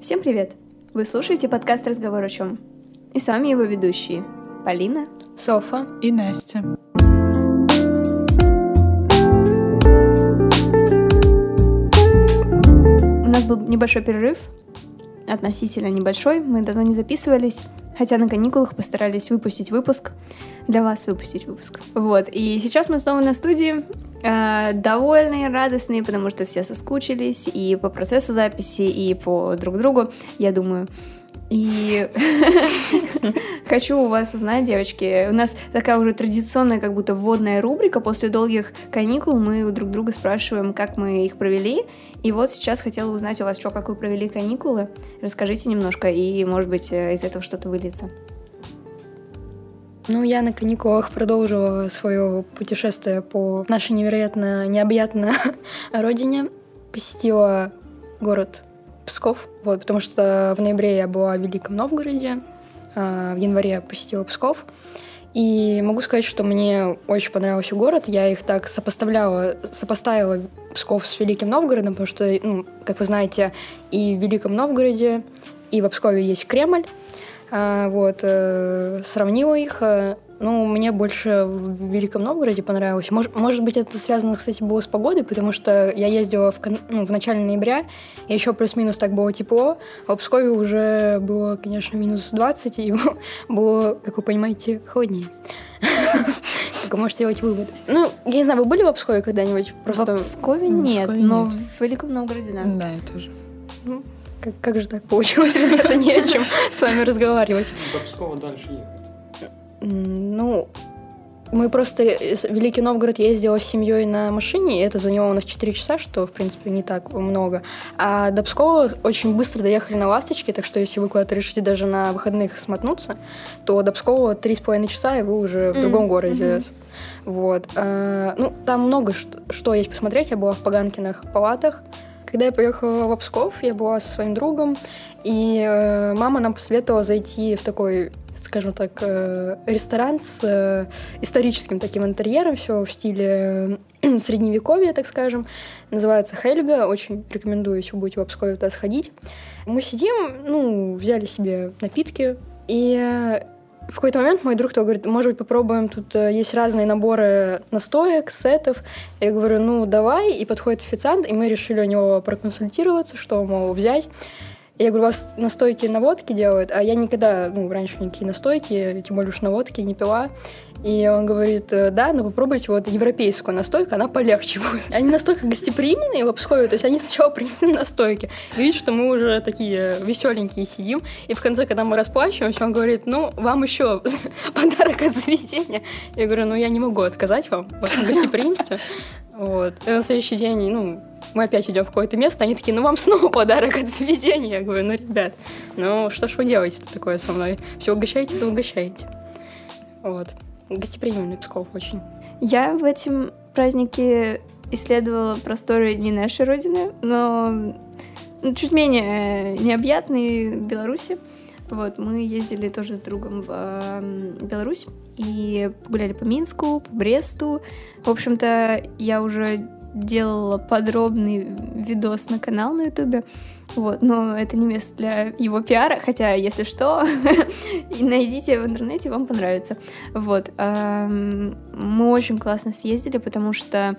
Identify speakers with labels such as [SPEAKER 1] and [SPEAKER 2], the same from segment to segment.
[SPEAKER 1] Всем привет! Вы слушаете подкаст «Разговор о чем?» И с вами его ведущие Полина,
[SPEAKER 2] Софа
[SPEAKER 3] и Настя.
[SPEAKER 1] У нас был небольшой перерыв, относительно небольшой, мы давно не записывались, хотя на каникулах постарались выпустить выпуск, для вас выпустить выпуск. Вот, и сейчас мы снова на студии, э, довольные, радостные, потому что все соскучились и по процессу записи, и по друг другу, я думаю. И хочу у вас узнать, девочки, у нас такая уже традиционная как будто вводная рубрика. После долгих каникул мы друг друга спрашиваем, как мы их провели. И вот сейчас хотела узнать у вас, что, как вы провели каникулы. Расскажите немножко, и, может быть, из этого что-то выльется.
[SPEAKER 2] Ну, я на каникулах продолжила свое путешествие по нашей невероятно необъятной родине. Посетила город Псков, вот, потому что в ноябре я была в Великом Новгороде, а в январе посетила Псков. И могу сказать, что мне очень понравился город. Я их так сопоставляла, сопоставила Псков с Великим Новгородом, потому что, ну, как вы знаете, и в Великом Новгороде, и в Пскове есть Кремль. А, вот, э, сравнила их. Э, ну, мне больше в Великом Новгороде понравилось. Может, может быть, это связано, кстати, было с погодой, потому что я ездила в, ну, в начале ноября, и еще плюс-минус так было тепло, а в Пскове уже было, конечно, минус 20, и было, как вы понимаете, холоднее. Как вы можете сделать вывод? Ну, я не знаю, вы были в Пскове когда-нибудь?
[SPEAKER 1] Просто... В Пскове нет, но в Великом Новгороде, да.
[SPEAKER 3] Да, я тоже.
[SPEAKER 2] Как, как же так получилось, ребята, не о чем с вами разговаривать.
[SPEAKER 4] До Пскова дальше ехать.
[SPEAKER 2] Ну, мы просто Великий Новгород ездила с семьей на машине, и это заняло у нас 4 часа, что, в принципе, не так много. А до Пскова очень быстро доехали на «Ласточке», так что если вы куда-то решите даже на выходных смотнуться, то до Пскова 3,5 часа, и вы уже в другом mm-hmm. городе. Вот. А, ну, там много что, что есть посмотреть. Я была в Паганкиных палатах. Когда я поехала в Псков, я была со своим другом, и э, мама нам посоветовала зайти в такой скажем так, э, ресторан с э, историческим таким интерьером, все в стиле э, средневековья, так скажем. Называется Хельга. Очень рекомендую, если будете в Пскове туда сходить. Мы сидим, ну, взяли себе напитки, и в какой-то момент мой друг то говорит, может быть, попробуем, тут есть разные наборы настоек, сетов. Я говорю, ну, давай. И подходит официант, и мы решили у него проконсультироваться, что, мол, взять. Я говорю, у вас настойки на водке делают, а я никогда, ну, раньше никакие настойки, тем более уж на водке не пила. И он говорит, «Э, да, но попробуйте вот европейскую настойку, она полегче будет. Они настолько гостеприимные в Обскове, то есть они сначала принесли настойки. Видишь, что мы уже такие веселенькие сидим, и в конце, когда мы расплачиваемся, он говорит, ну, вам еще подарок от заведения. Я говорю, ну, я не могу отказать вам в вашем гостеприимстве. Вот. И на следующий день, ну, мы опять идем в какое-то место, они такие, ну вам снова подарок от заведения. Я говорю, ну, ребят, ну что ж вы делаете такое со мной? Все угощаете, то угощаете. Вот. Гостеприимный Псков очень.
[SPEAKER 1] Я в этом празднике исследовала просторы не нашей родины, но ну, чуть менее необъятные Беларуси. Вот, мы ездили тоже с другом в э, Беларусь и погуляли по Минску, по Бресту. В общем-то, я уже делала подробный видос на канал на ютубе. Вот, но это не место для его пиара, хотя, если что, найдите в интернете, вам понравится. Вот, мы очень классно съездили, потому что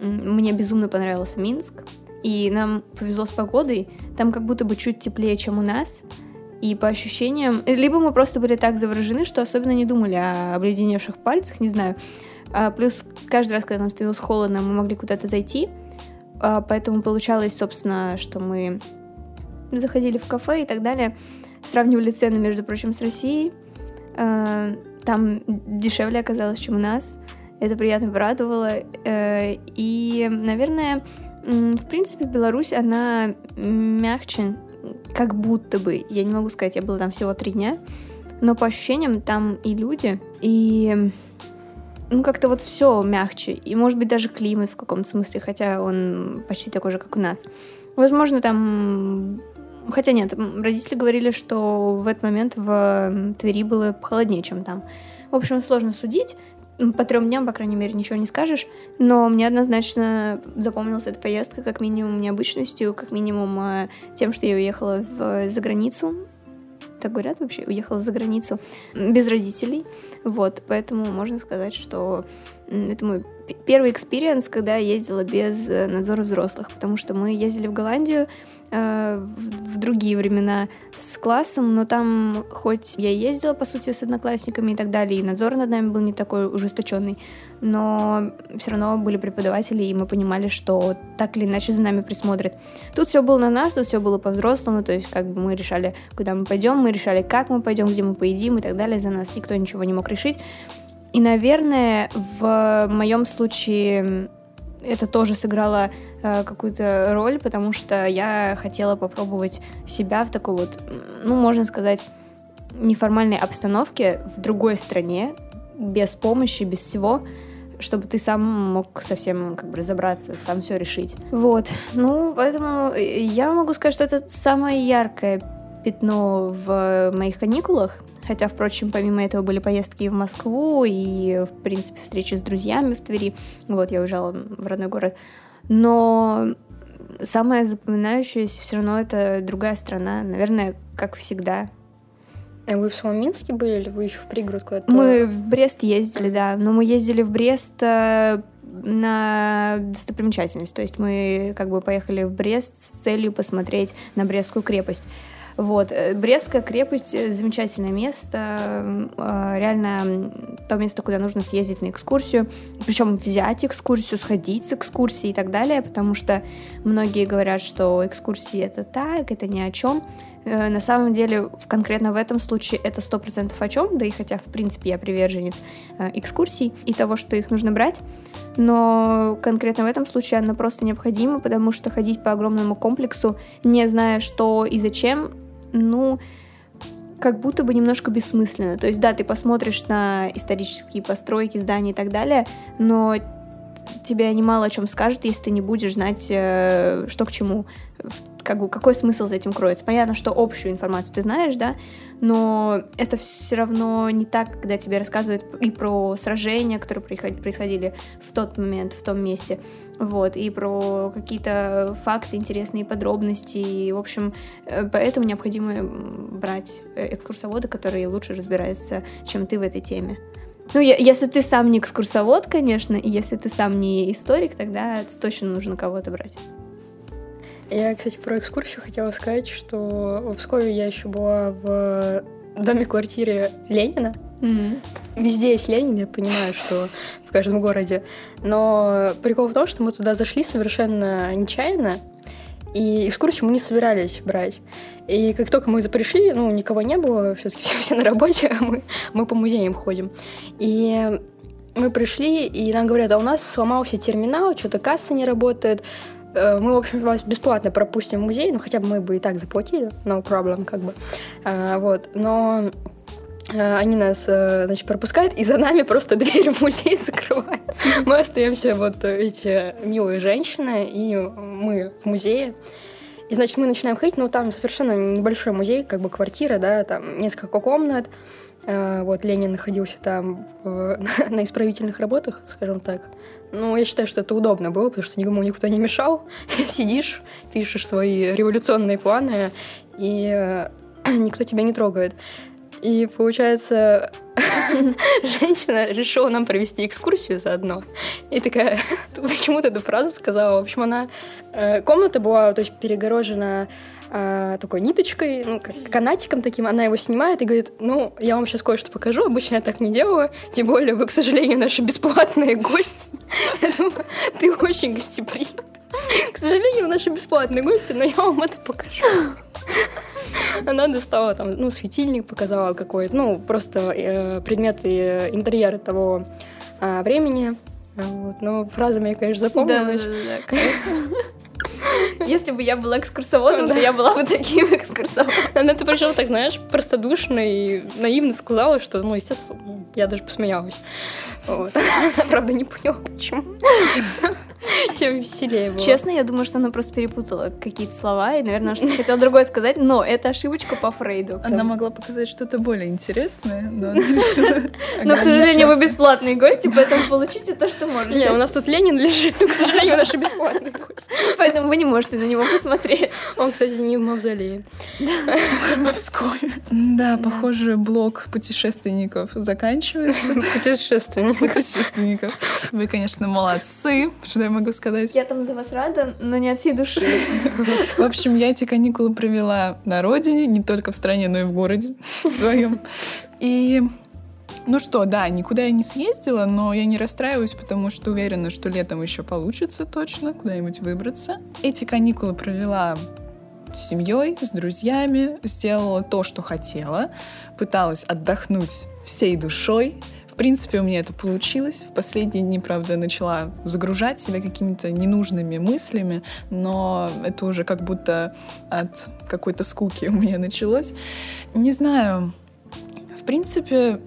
[SPEAKER 1] мне безумно понравился Минск, и нам повезло с погодой, там как будто бы чуть теплее, чем у нас, и по ощущениям, либо мы просто были так заворожены, что особенно не думали о обледеневших пальцах, не знаю, а, плюс каждый раз, когда нам становилось холодно, мы могли куда-то зайти. А, поэтому получалось, собственно, что мы заходили в кафе и так далее, сравнивали цены, между прочим, с Россией. А, там дешевле оказалось, чем у нас. Это приятно порадовало. Э, и, наверное, в принципе, Беларусь, она мягче, как будто бы. Я не могу сказать, я была там всего три дня. Но по ощущениям там и люди, и ну, как-то вот все мягче. И, может быть, даже климат в каком-то смысле, хотя он почти такой же, как у нас. Возможно, там... Хотя нет, родители говорили, что в этот момент в Твери было холоднее, чем там. В общем, сложно судить. По трем дням, по крайней мере, ничего не скажешь. Но мне однозначно запомнилась эта поездка как минимум необычностью, как минимум э, тем, что я уехала в, за границу. Так говорят вообще, уехала за границу без родителей. Вот, поэтому можно сказать, что это мой первый experience, когда я ездила без э, надзора взрослых, потому что мы ездили в Голландию, Э, в другие времена с классом, но там хоть я ездила, по сути, с одноклассниками и так далее, и надзор над нами был не такой ужесточенный, но все равно были преподаватели, и мы понимали, что так или иначе за нами присмотрят. Тут все было на нас, тут все было по-взрослому, то есть как бы мы решали, куда мы пойдем, мы решали, как мы пойдем, где мы поедим и так далее, за нас никто ничего не мог решить. И, наверное, в моем случае это тоже сыграло э, какую-то роль, потому что я хотела попробовать себя в такой вот, ну, можно сказать, неформальной обстановке в другой стране, без помощи, без всего, чтобы ты сам мог совсем как бы разобраться, сам все решить. Вот. Ну, поэтому я могу сказать, что это самое яркое пятно в моих каникулах. Хотя, впрочем, помимо этого были поездки и в Москву, и, в принципе, встречи с друзьями в Твери. Вот, я уезжала в родной город. Но самое запоминающееся все равно это другая страна. Наверное, как всегда.
[SPEAKER 2] А вы в самом Минске были или вы еще в пригород куда-то?
[SPEAKER 1] Мы в Брест ездили, да. Но мы ездили в Брест э, на достопримечательность. То есть мы как бы поехали в Брест с целью посмотреть на Брестскую крепость. Вот. Э, Брестская крепость — замечательное место, э, реально то место, куда нужно съездить на экскурсию, причем взять экскурсию, сходить с экскурсией и так далее, потому что многие говорят, что экскурсии — это так, это ни о чем. Э, на самом деле, конкретно в этом случае это сто процентов о чем, да и хотя, в принципе, я приверженец экскурсий и того, что их нужно брать, но конкретно в этом случае она просто необходима, потому что ходить по огромному комплексу, не зная, что и зачем, ну, как будто бы немножко бессмысленно. То есть, да, ты посмотришь на исторические постройки, здания и так далее, но тебе они мало о чем скажут, если ты не будешь знать, э, что к чему, как бы, какой смысл за этим кроется. Понятно, что общую информацию ты знаешь, да, но это все равно не так, когда тебе рассказывают и про сражения, которые происходили в тот момент, в том месте, вот, и про какие-то факты, интересные подробности, и, в общем, э, поэтому необходимо брать э, экскурсовода, который лучше разбирается, чем ты в этой теме. Ну, если ты сам не экскурсовод, конечно, и если ты сам не историк, тогда точно нужно кого-то брать.
[SPEAKER 2] Я, кстати, про экскурсию хотела сказать, что в Пскове я еще была в доме-квартире Ленина. Mm-hmm. Везде есть Ленин, я понимаю, что в каждом городе. Но прикол в том, что мы туда зашли совершенно нечаянно, и экскурсию мы не собирались брать. И как только мы пришли, ну, никого не было, все-таки все, все на работе, а мы, мы по музеям ходим. И мы пришли, и нам говорят, а у нас сломался терминал, что-то касса не работает, мы, в общем, вас бесплатно пропустим в музей, ну, хотя бы мы бы и так заплатили, no problem, как бы, а, вот, но э, они нас, э, значит, пропускают, и за нами просто дверь в музей закрывают. Мы остаемся вот эти милые женщины, и мы в музее. И, значит, мы начинаем ходить, но там совершенно небольшой музей, как бы квартира, да, там несколько комнат. Э, вот Ленин находился там на исправительных работах, скажем так. Ну, я считаю, что это удобно было, потому что никому никто не мешал. Сидишь, пишешь свои революционные планы, и э, никто тебя не трогает. И получается, женщина решила нам провести экскурсию заодно. И такая, почему-то эту фразу сказала. В общем, она... Э, комната была, то есть, перегорожена э, такой ниточкой, ну, как канатиком таким, она его снимает и говорит, ну, я вам сейчас кое-что покажу, обычно я так не делаю, тем более вы, к сожалению, наши бесплатные гости. Ты очень гостеприимный. К сожалению, наши бесплатные гости, но я вам это покажу. Она достала там, ну, светильник показала какой-то, ну, просто э, предметы интерьера того э, времени. Вот. Но фраза мне, конечно, запомнилась. Да, да,
[SPEAKER 1] да, Если бы я была экскурсоводом, то я была бы таким экскурсоводом.
[SPEAKER 2] Она это пришла так, знаешь, простодушно и наивно сказала, что, ну, естественно, я даже посмеялась. Вот. Правда, не поняла, почему. тем веселее было.
[SPEAKER 1] Честно, я думаю, что она просто перепутала какие-то слова, и, наверное, что-то хотела другое сказать, но это ошибочка по Фрейду.
[SPEAKER 3] Она могла показать что-то более интересное, но она решила
[SPEAKER 1] Но, к сожалению, вы бесплатные гости, поэтому получите то, что
[SPEAKER 2] Не, у
[SPEAKER 1] можете.
[SPEAKER 2] нас тут Ленин лежит, но, к сожалению, наши бесплатные гости.
[SPEAKER 1] Поэтому вы не можете на него посмотреть.
[SPEAKER 2] Он, кстати, не в мавзолее.
[SPEAKER 3] в Пскове. Да, похоже, блок путешественников заканчивается.
[SPEAKER 2] Путешественник.
[SPEAKER 3] Путешественников. Вы, конечно, молодцы, что я могу сказать.
[SPEAKER 1] Я там за вас рада, но не от всей души.
[SPEAKER 3] В общем, я эти каникулы провела на родине, не только в стране, но и в городе своем. И ну что, да, никуда я не съездила, но я не расстраиваюсь, потому что уверена, что летом еще получится точно куда-нибудь выбраться. Эти каникулы провела с семьей, с друзьями, сделала то, что хотела, пыталась отдохнуть всей душой. В принципе, у меня это получилось. В последние дни, правда, начала загружать себя какими-то ненужными мыслями, но это уже как будто от какой-то скуки у меня началось. Не знаю, в принципе,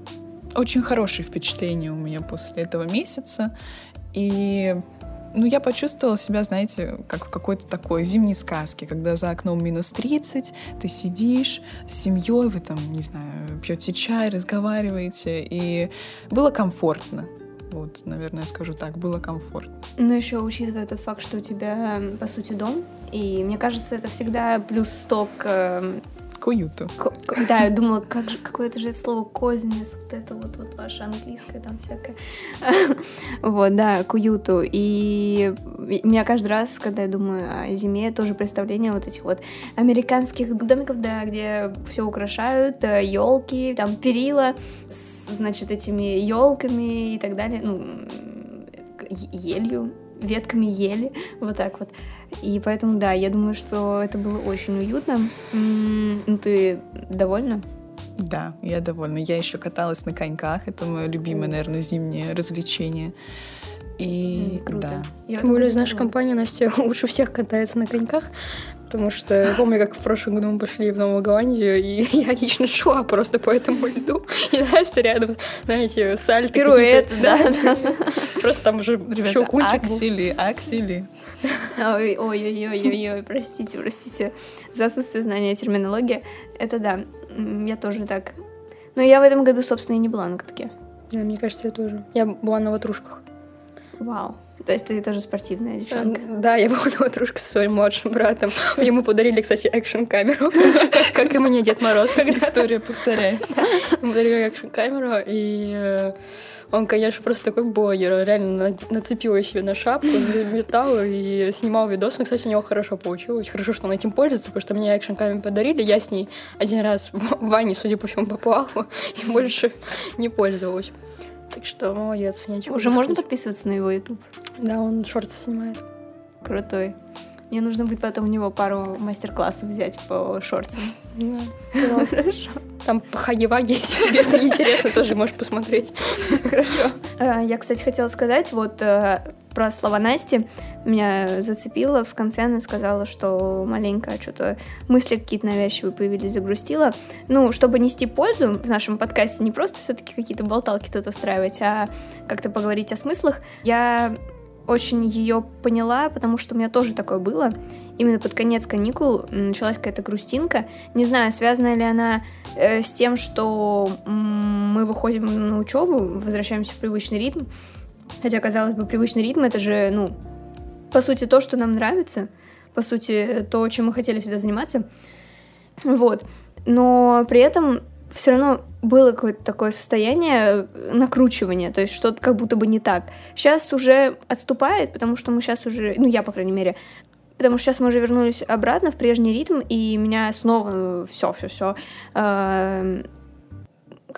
[SPEAKER 3] очень хорошие впечатления у меня после этого месяца. И ну, я почувствовала себя, знаете, как в какой-то такой зимней сказке, когда за окном минус 30, ты сидишь с семьей, вы там, не знаю, пьете чай, разговариваете, и было комфортно. Вот, наверное, я скажу так, было комфортно.
[SPEAKER 1] Но еще учитывая тот факт, что у тебя, по сути, дом, и мне кажется, это всегда плюс 100 к...
[SPEAKER 3] К
[SPEAKER 1] Да, я думала, как же, какое-то же слово кознес, вот это вот, вот ваше английское там всякое. Вот, да, к. И у меня каждый раз, когда я думаю о зиме, тоже представление вот этих вот американских домиков, да, где все украшают, елки, там перила, с, значит, этими елками и так далее, ну, елью, ветками ели, вот так вот. И поэтому, да, я думаю, что это было очень уютно. Ну, ты довольна?
[SPEAKER 3] Да, я довольна. Я еще каталась на коньках. Это мое любимое, наверное, зимнее развлечение. И
[SPEAKER 1] Круто.
[SPEAKER 3] да.
[SPEAKER 1] Я
[SPEAKER 2] Тем более из нашей
[SPEAKER 1] довольна.
[SPEAKER 2] компании Настя лучше всех катается на коньках, потому что я помню, как в прошлом году мы пошли в Новую Голландию, и я лично шла просто по этому льду, и Настя рядом, знаете, сальто
[SPEAKER 1] Пируэт, да,
[SPEAKER 2] Просто там уже
[SPEAKER 3] Ребята, аксели, аксели.
[SPEAKER 1] Ой, ой, ой, ой, ой, ой, простите, простите за отсутствие знания терминологии. Это да, я тоже так. Но я в этом году, собственно, и не была на катке.
[SPEAKER 2] Да, мне кажется, я тоже. Я была на ватрушках.
[SPEAKER 1] Вау. То есть ты тоже спортивная девчонка.
[SPEAKER 2] Да, я была на ватрушках со своим младшим братом. Ему подарили, кстати, экшн-камеру, как и мне Дед Мороз.
[SPEAKER 3] История повторяется.
[SPEAKER 2] Ему подарили экшн-камеру, и э, он, конечно, просто такой блогер. Реально нацепил себе на шапку, метал и снимал видосы. Но, кстати, у него хорошо получилось. Хорошо, что он этим пользуется, потому что мне экшн-камеру подарили. Я с ней один раз в ванне, судя по всему, поплавала и больше не пользовалась. Так что молодец, нечего
[SPEAKER 1] Уже можно подписываться на его YouTube?
[SPEAKER 2] Да, он шорты снимает.
[SPEAKER 1] Крутой. Мне нужно будет потом у него пару мастер-классов взять по шортам.
[SPEAKER 2] Да, пожалуйста.
[SPEAKER 1] Хорошо.
[SPEAKER 2] Там по хаги-ваги, если тебе это интересно, тоже можешь посмотреть.
[SPEAKER 1] Хорошо. Э, Я, кстати, хотела сказать вот э, про слова Насти. Меня зацепило. В конце она сказала, что маленько что-то мысли какие-то навязчивые появились, загрустила. Ну, чтобы нести пользу в нашем подкасте, не просто все-таки какие-то болталки тут устраивать, а как-то поговорить о смыслах, я очень ее поняла, потому что у меня тоже такое было. Именно под конец каникул началась какая-то грустинка. Не знаю, связана ли она э, с тем, что мы выходим на учебу, возвращаемся в привычный ритм. Хотя, казалось бы, привычный ритм это же, ну, по сути, то, что нам нравится, по сути, то, чем мы хотели всегда заниматься. Вот. Но при этом все равно было какое-то такое состояние э, накручивания, то есть что-то как будто бы не так. Сейчас уже отступает, потому что мы сейчас уже, ну я, по крайней мере, потому что сейчас мы уже вернулись обратно в прежний ритм, и меня снова все, все, все,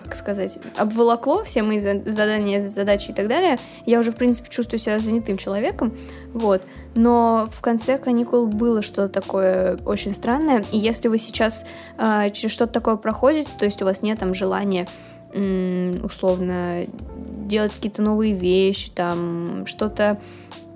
[SPEAKER 1] как сказать, обволокло все мои за- задания, задачи и так далее. Я уже, в принципе, чувствую себя занятым человеком, вот. Но в конце каникул было что-то такое очень странное. И если вы сейчас а, через что-то такое проходите, то есть у вас нет там желания условно делать какие-то новые вещи, там что-то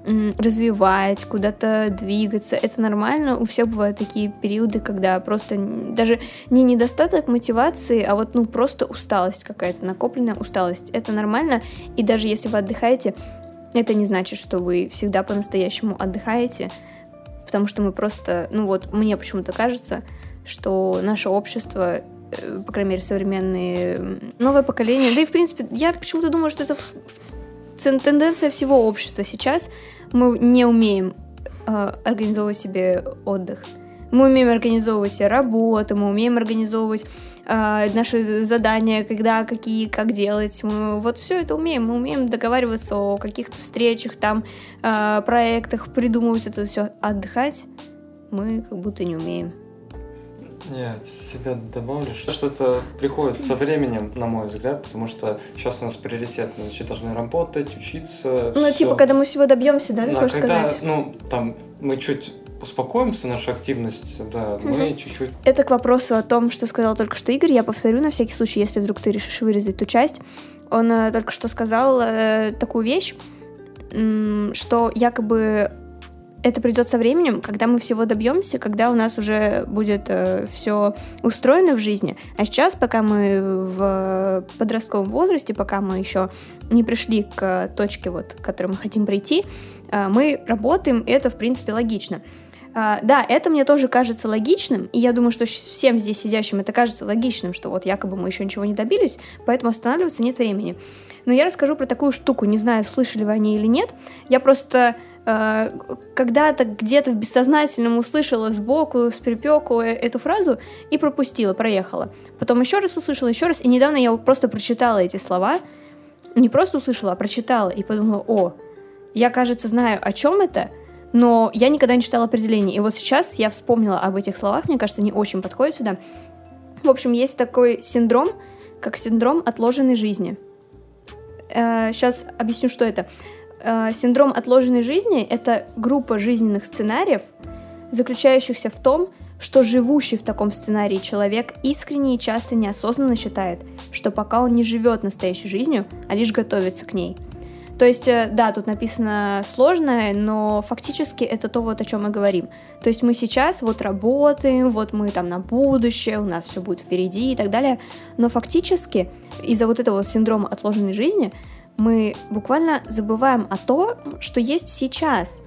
[SPEAKER 1] развивать, куда-то двигаться. Это нормально. У всех бывают такие периоды, когда просто даже не недостаток мотивации, а вот ну просто усталость какая-то, накопленная усталость. Это нормально. И даже если вы отдыхаете, это не значит, что вы всегда по-настоящему отдыхаете, потому что мы просто, ну вот, мне почему-то кажется, что наше общество, э, по крайней мере, современные, новое поколение, да и, в принципе, я почему-то думаю, что это тенденция всего общества сейчас. Мы не умеем э, организовывать себе отдых. Мы умеем организовывать себе работу, мы умеем организовывать э, наши задания, когда, какие, как делать. Мы вот все это умеем. Мы умеем договариваться о каких-то встречах, там, э, проектах, придумывать это все. Отдыхать мы как будто не умеем.
[SPEAKER 4] Я себя добавлю, что это приходит со временем, на мой взгляд, потому что сейчас у нас приоритет, мы значит, должны работать, учиться.
[SPEAKER 1] Ну,
[SPEAKER 4] всё.
[SPEAKER 1] типа, когда мы всего добьемся, да, ты
[SPEAKER 4] Да, когда,
[SPEAKER 1] сказать?
[SPEAKER 4] ну, там, мы чуть успокоимся, наша активность, да, мы
[SPEAKER 1] Мгм.
[SPEAKER 4] чуть-чуть
[SPEAKER 1] Это к вопросу о том, что сказал только что Игорь. Я повторю на всякий случай, если вдруг ты решишь вырезать ту часть. Он э, только что сказал э, такую вещь, м, что якобы это придет со временем, когда мы всего добьемся, когда у нас уже будет все устроено в жизни. А сейчас, пока мы в подростковом возрасте, пока мы еще не пришли к точке, вот, к которой мы хотим прийти, э, мы работаем, и это, в принципе, логично. А, да, это мне тоже кажется логичным, и я думаю, что всем здесь сидящим это кажется логичным, что вот якобы мы еще ничего не добились, поэтому останавливаться нет времени. Но я расскажу про такую штуку, не знаю, слышали вы о ней или нет. Я просто э, когда-то где-то в бессознательном услышала сбоку, с припеку э- эту фразу и пропустила, проехала. Потом еще раз услышала, еще раз, и недавно я просто прочитала эти слова, не просто услышала, а прочитала, и подумала, о, я, кажется, знаю, о чем это, но я никогда не читала определение. И вот сейчас я вспомнила об этих словах, мне кажется, они очень подходят сюда. В общем, есть такой синдром, как синдром отложенной жизни. Сейчас объясню, что это. Э, Синдром отложенной жизни — это группа жизненных сценариев, заключающихся в том, что живущий в таком сценарии человек искренне и часто неосознанно считает, что пока он не живет настоящей жизнью, а лишь готовится к ней. То есть, э, да, тут написано сложное, но фактически это то, вот о чем мы говорим. То есть мы сейчас вот работаем, вот мы там на будущее, у нас все будет впереди и так далее, но фактически из-за вот этого вот синдрома отложенной жизни мы буквально забываем о том, что есть сейчас,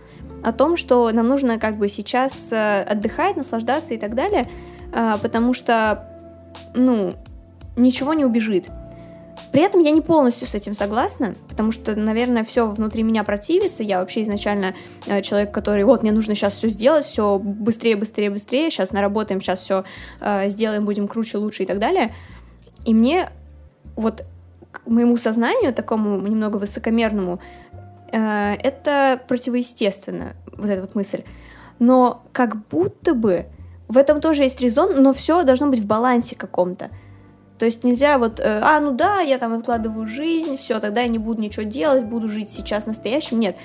[SPEAKER 1] о том, что нам нужно как бы сейчас э, отдыхать, наслаждаться и так далее, э, потому что, ну, ничего не убежит. При этом я не полностью с этим согласна, потому что, наверное, все внутри меня противится. Я вообще изначально э, человек, который вот мне нужно сейчас все сделать, все быстрее, быстрее, быстрее. Сейчас наработаем, сейчас все сделаем, будем круче, лучше и так далее. И мне вот моему сознанию такому немного высокомерному э, это противоестественно вот эта вот мысль. Но как будто бы в этом тоже есть резон, но все должно быть в балансе каком-то. То есть нельзя вот, э, а, ну да, я там откладываю жизнь, все, тогда я не буду ничего делать, буду жить сейчас настоящим. Нет,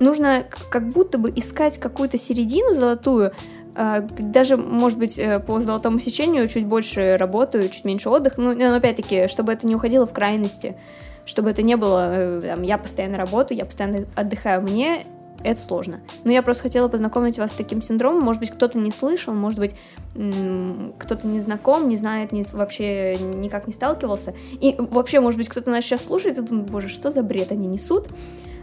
[SPEAKER 1] нужно как будто бы искать какую-то середину золотую, даже, может быть, э, по золотому сечению чуть больше работаю, чуть меньше отдых, ну, но опять-таки, чтобы это не уходило в крайности, чтобы это не было, э, там, я постоянно работаю, я постоянно отдыхаю, мне это сложно. Но я просто хотела познакомить вас с таким синдромом. Может быть, кто-то не слышал, может быть, кто-то не знаком, не знает, не, вообще никак не сталкивался. И вообще, может быть, кто-то нас сейчас слушает и думает, боже, что за бред они несут.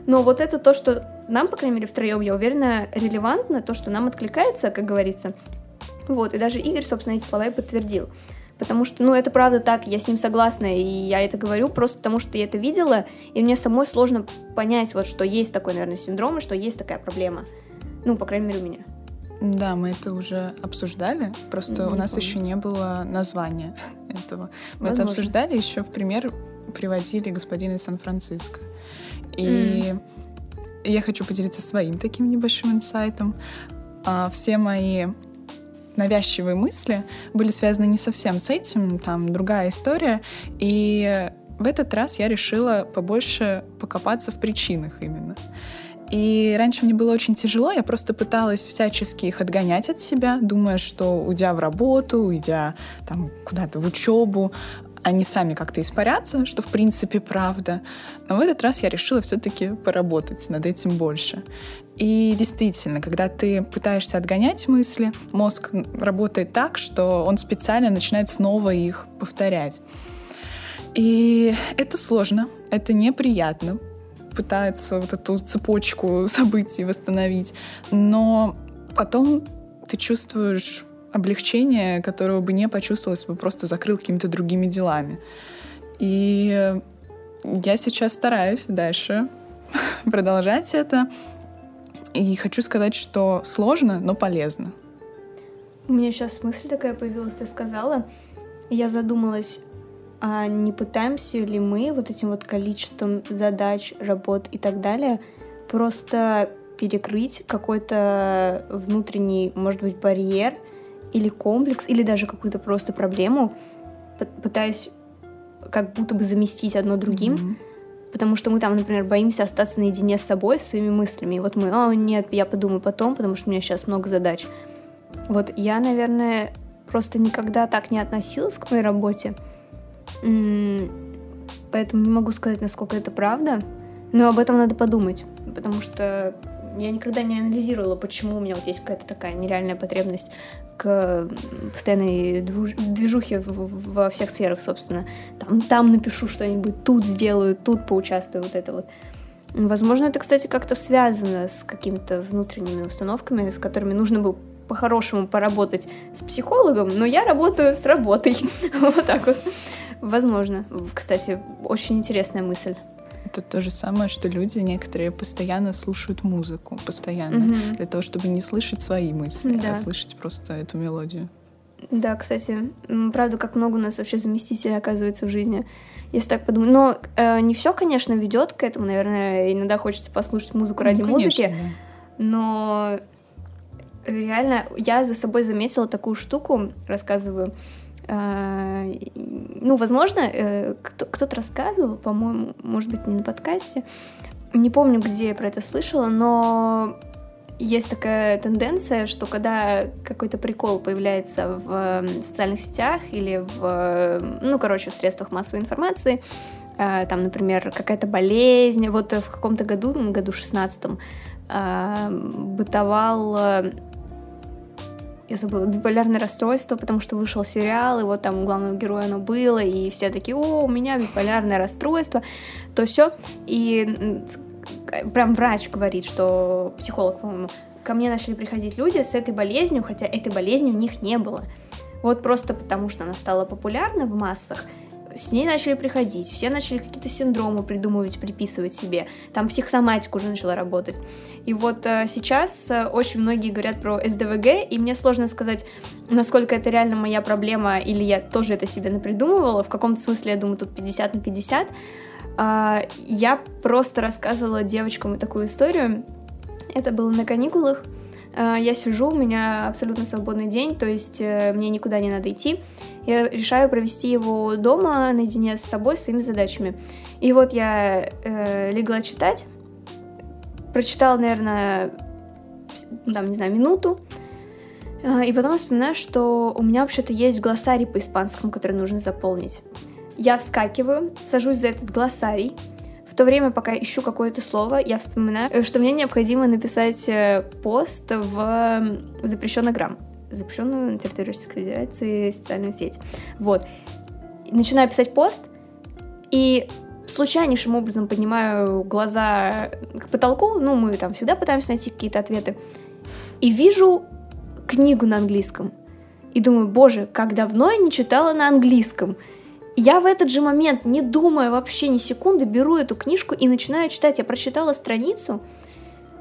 [SPEAKER 1] Но вот это то, что нам, по крайней мере, втроем, я уверена, релевантно, то, что нам откликается, как говорится. Вот, и даже Игорь, собственно, эти слова и подтвердил. Потому что, ну, это правда так, я с ним согласна, и я это говорю просто потому, что я это видела, и мне самой сложно понять, вот, что есть такой, наверное, синдром, и что есть такая проблема. Ну, по крайней мере, у меня.
[SPEAKER 3] Да, мы это уже обсуждали, просто
[SPEAKER 1] Не
[SPEAKER 3] у нас
[SPEAKER 1] помню.
[SPEAKER 3] еще не было названия этого. Мы это
[SPEAKER 1] Возможно.
[SPEAKER 3] обсуждали, еще в пример приводили господина из Сан-Франциско. И я хочу поделиться своим таким небольшим инсайтом. А, Все мои навязчивые мысли были связаны не совсем с этим, там другая история. И в этот раз я решила побольше покопаться в причинах именно. И раньше мне было очень тяжело, я просто пыталась всячески их отгонять от себя, думая, что уйдя в работу, уйдя там куда-то в учебу, они сами как-то испарятся, что в принципе правда. Но в этот раз я решила все-таки поработать над этим больше. И действительно, когда ты пытаешься отгонять мысли, мозг работает так, что он специально начинает снова их повторять. И это сложно, это неприятно, пытается вот эту цепочку событий восстановить. Но потом ты чувствуешь облегчение, которого бы не почувствовалось, если бы просто закрыл какими-то другими делами. И я сейчас стараюсь дальше продолжать это. И хочу сказать, что сложно, но полезно.
[SPEAKER 1] У меня сейчас мысль такая появилась, ты сказала. Я задумалась, а не пытаемся ли мы вот этим вот количеством задач, работ и так далее просто перекрыть какой-то внутренний, может быть, барьер или комплекс, или даже какую-то просто проблему, пытаясь как будто бы заместить одно другим. Mm-hmm потому что мы там, например, боимся остаться наедине с собой, с своими мыслями. И вот мы, о, нет, я подумаю потом, потому что у меня сейчас много задач. Вот я, наверное, просто никогда так не относилась к моей работе, поэтому не могу сказать, насколько это правда, но об этом надо подумать, потому что я никогда не анализировала, почему у меня вот есть какая-то такая нереальная потребность к постоянной движухе во всех сферах, собственно. Там, там напишу что-нибудь, тут сделаю, тут поучаствую, вот это вот. Возможно, это, кстати, как-то связано с какими-то внутренними установками, с которыми нужно бы по-хорошему поработать с психологом, но я работаю с работой. вот так вот. Возможно. Кстати, очень интересная мысль
[SPEAKER 3] это то же самое, что люди некоторые постоянно слушают музыку, постоянно, mm-hmm. для того, чтобы не слышать свои мысли, да. а слышать просто эту мелодию.
[SPEAKER 1] Да, кстати, правда, как много у нас вообще заместителей оказывается в жизни, если так подумать. Но э, не все, конечно, ведет к этому, наверное, иногда хочется послушать музыку ради ну, конечно, музыки, да. но реально я за собой заметила такую штуку, рассказываю. А, ну, возможно, э, кто-то рассказывал, по-моему, может быть, не на подкасте. Не помню, где я про это слышала, но есть такая тенденция, что когда какой-то прикол появляется в социальных сетях или в, ну, короче, в средствах массовой информации, а, там, например, какая-то болезнь, вот в каком-то году, году 16 а, бытовал я забыла, биполярное расстройство, потому что вышел сериал, и вот там у главного героя оно было, и все такие, о, у меня биполярное расстройство, то все. И прям врач говорит, что психолог, по-моему, ко мне начали приходить люди с этой болезнью, хотя этой болезни у них не было. Вот просто потому, что она стала популярна в массах, с ней начали приходить, все начали какие-то синдромы придумывать, приписывать себе, там психосоматика уже начала работать. И вот э, сейчас э, очень многие говорят про СДВГ, и мне сложно сказать, насколько это реально моя проблема, или я тоже это себе напридумывала, в каком-то смысле, я думаю, тут 50 на 50. Э, я просто рассказывала девочкам такую историю, это было на каникулах, я сижу, у меня абсолютно свободный день, то есть э, мне никуда не надо идти, я решаю провести его дома наедине с собой, своими задачами. И вот я э, легла читать, прочитала, наверное, там, не знаю, минуту, э, и потом вспоминаю, что у меня вообще-то есть глоссарий по испанскому, который нужно заполнить. Я вскакиваю, сажусь за этот глоссарий, в то время, пока ищу какое-то слово, я вспоминаю, что мне необходимо написать э, пост в запрещенный грамм запрещенную на территории Российской Федерации социальную сеть. Вот. Начинаю писать пост, и случайнейшим образом поднимаю глаза к потолку, ну, мы там всегда пытаемся найти какие-то ответы, и вижу книгу на английском. И думаю, боже, как давно я не читала на английском. Я в этот же момент, не думая вообще ни секунды, беру эту книжку и начинаю читать. Я прочитала страницу,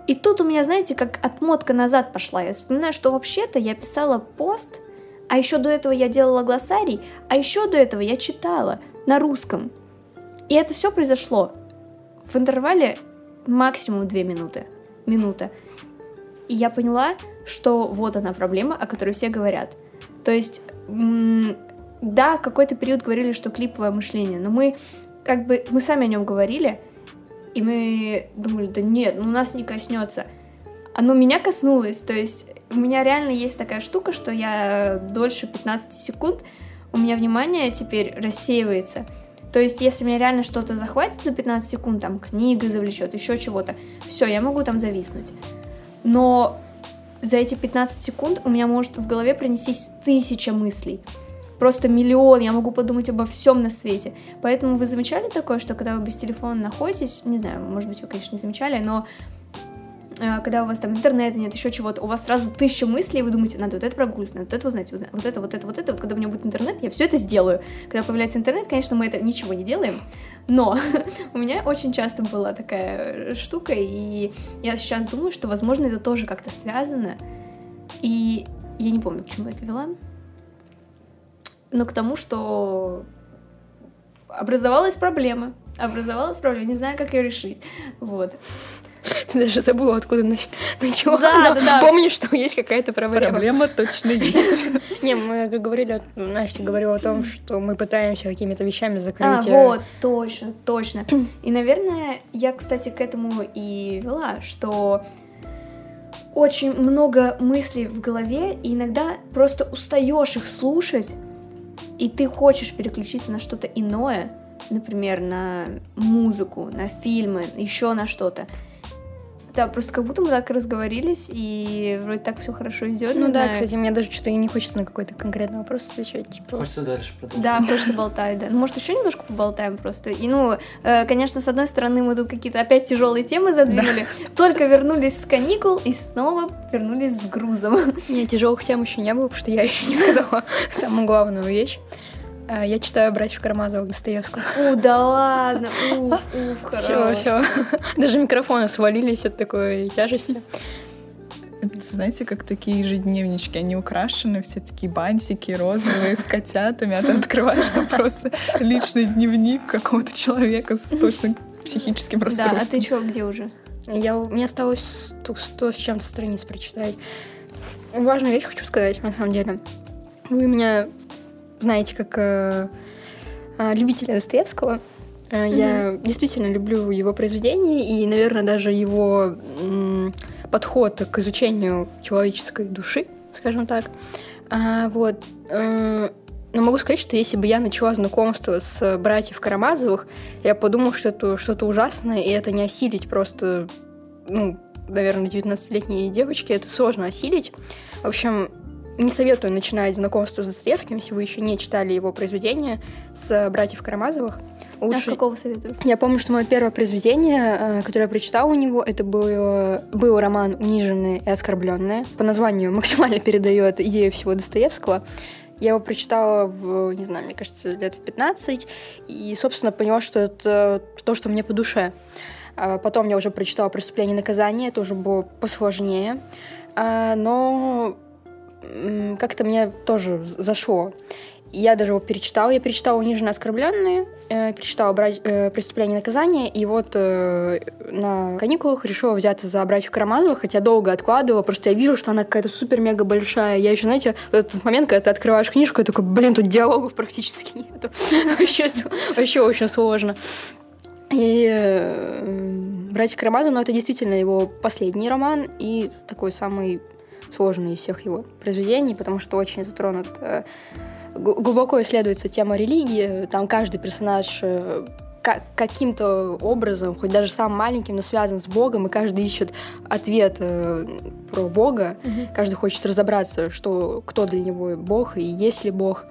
[SPEAKER 1] и тут у меня, знаете, как отмотка назад пошла. Я вспоминаю, что вообще-то я писала пост, а еще до этого я делала глоссарий, а еще до этого я читала на русском. И это все произошло в интервале максимум две минуты. Минута. И я поняла, что вот она проблема, о которой все говорят. То есть, да, какой-то период говорили, что клиповое мышление, но мы как бы, мы сами о нем говорили, и мы думали, да нет, ну нас не коснется. Оно меня коснулось, то есть у меня реально есть такая штука, что я дольше 15 секунд, у меня внимание теперь рассеивается. То есть, если меня реально что-то захватит за 15 секунд, там книга завлечет, еще чего-то, все, я могу там зависнуть. Но за эти 15 секунд у меня может в голове пронестись тысяча мыслей. Просто миллион, я могу подумать обо всем на свете. Поэтому вы замечали такое, что когда вы без телефона находитесь, не знаю, может быть, вы, конечно, не замечали, но э, когда у вас там интернета нет, еще чего-то, у вас сразу тысяча мыслей, и вы думаете, надо вот это прогулить, надо вот это узнать, вот это, вот это, вот это, вот когда у меня будет интернет, я все это сделаю. Когда появляется интернет, конечно, мы это ничего не делаем, но у меня очень часто была такая штука, и я сейчас думаю, что, возможно, это тоже как-то связано, и я не помню, к чему это вела, но к тому, что образовалась проблема. Образовалась проблема, не знаю, как ее решить. Вот.
[SPEAKER 2] Ты даже забыла, откуда нач- начала.
[SPEAKER 1] Да,
[SPEAKER 2] но
[SPEAKER 1] да, да.
[SPEAKER 2] Помнишь, что есть какая-то проблема.
[SPEAKER 3] Проблема точно есть.
[SPEAKER 2] Не, мы говорили, Настя говорила о том, что мы пытаемся какими-то вещами
[SPEAKER 1] А,
[SPEAKER 2] закрыть. э,
[SPEAKER 1] вот, точно, точно. И, наверное, я, кстати, к этому и вела, что очень много мыслей в голове, и иногда просто устаешь их слушать, и ты хочешь переключиться на что-то иное, например, на музыку, на фильмы, еще на что-то. Да, просто как будто мы так разговорились, и вроде так все хорошо идет.
[SPEAKER 2] Ну да, кстати, мне даже что-то и не хочется на какой-то конкретный вопрос отвечать. Типа,
[SPEAKER 4] Хочется дальше продолжить.
[SPEAKER 1] Да, хочется болтать, да. Ну, может, еще немножко поболтаем просто. И, ну, э, конечно, с одной стороны, мы тут какие-то опять тяжелые темы задвинули. Только вернулись с каникул и снова вернулись с грузом.
[SPEAKER 2] не, тяжелых тем еще не было, потому что я еще не сказала самую главную вещь. А, Я читаю «Братьев Карамазовых» Достоевского.
[SPEAKER 1] У, да ладно, уф, уф,
[SPEAKER 2] Все,
[SPEAKER 1] хорош.
[SPEAKER 2] все. Даже микрофоны свалились от такой тяжести.
[SPEAKER 3] Это, знаете, как такие ежедневнички, они украшены, все такие бантики розовые с котятами, а ты открываешь, там просто личный дневник какого-то человека с точно психическим
[SPEAKER 1] Да, а
[SPEAKER 3] расстройством.
[SPEAKER 1] ты чё, где уже?
[SPEAKER 2] Я, мне осталось сто, сто с чем-то страниц прочитать. Важную вещь хочу сказать, на самом деле. Вы меня знаете как э, э, любителя Достоевского. Э, Я действительно люблю его произведения и, наверное, даже его м, подход к изучению человеческой души, скажем так. А, вот. э, Но могу сказать, что если бы я начала знакомство с братьев Карамазовых, я подумала, что это что-то ужасное, и это не осилить просто, ну, наверное, 19-летней девочке это сложно осилить. В общем, не советую начинать знакомство с Достоевским, если вы еще не читали его произведения с братьев Карамазовых.
[SPEAKER 1] А
[SPEAKER 2] Лучше...
[SPEAKER 1] какого советуешь?
[SPEAKER 2] Я помню, что мое первое произведение, э, которое я прочитала у него, это был, был роман «Униженные и оскорбленные». По названию максимально передает идею всего Достоевского. Я его прочитала в, не знаю, мне кажется, лет в 15, и, собственно, поняла, что это то, что мне по душе. А Потом я уже прочитала «Преступление и наказание», это уже было посложнее, А, но как-то мне тоже зашло. Я даже его перечитала. Я перечитала «Униженные оскорбленные», э, перечитала «Бра- э, «Преступление и наказание», и вот э, на каникулах решила взяться за «Братьев Карамазовых», хотя долго откладывала, просто я вижу, что она какая-то супер-мега большая. Я еще, знаете, в этот момент, когда ты открываешь книжку, я такой, блин, тут диалогов практически нету. Вообще, очень сложно. И э, «Братья Карамазовы», ну, это действительно его последний роман и такой самый сложный из всех его произведений, потому что очень затронут э, глубоко исследуется тема религии. Там каждый персонаж э, ка- каким-то образом, хоть даже самым маленьким, но связан с Богом, и каждый ищет ответ э, про Бога. Каждый хочет разобраться, что, кто для него Бог и есть ли Бог.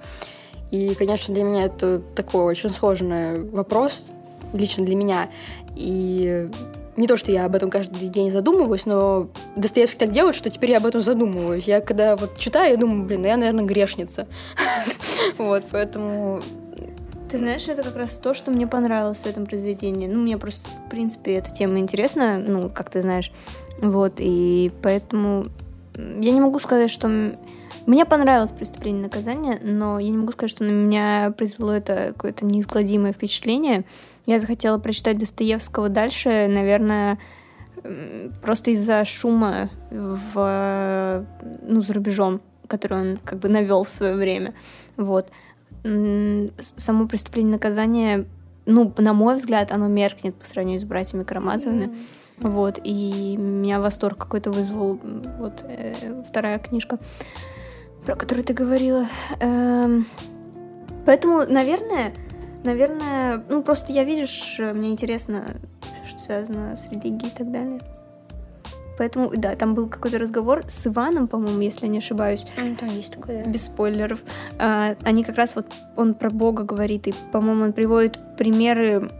[SPEAKER 2] И, конечно, для меня это такой очень сложный вопрос, лично для меня. И не то, что я об этом каждый день задумываюсь, но Достоевский так делает, что теперь я об этом задумываюсь. Я когда вот читаю, я думаю, блин, ну я, наверное, грешница. Вот, поэтому...
[SPEAKER 1] Ты знаешь, это как раз то, что мне понравилось в этом произведении. Ну, мне просто, в принципе, эта тема интересна, ну, как ты знаешь. Вот, и поэтому я не могу сказать, что... Мне понравилось «Преступление и наказание», но я не могу сказать, что на меня произвело это какое-то неизгладимое впечатление. Я захотела прочитать Достоевского дальше, наверное, просто из-за шума в, ну, за рубежом, который он как бы навел в свое время. Вот. Само преступление и наказание, ну, на мой взгляд, оно меркнет по сравнению с братьями Карамазовыми. Вот, и меня восторг какой-то вызвал вот э, вторая книжка, про которую ты говорила. Эм, поэтому, наверное, наверное, ну просто я, видишь, э, мне интересно, что связано с религией и так далее. Поэтому, да, там был какой-то разговор с Иваном, по-моему, если я не ошибаюсь.
[SPEAKER 2] Ну, там есть такое, да.
[SPEAKER 1] Без спойлеров. А, они как раз вот, он про Бога говорит, и, по-моему, он приводит примеры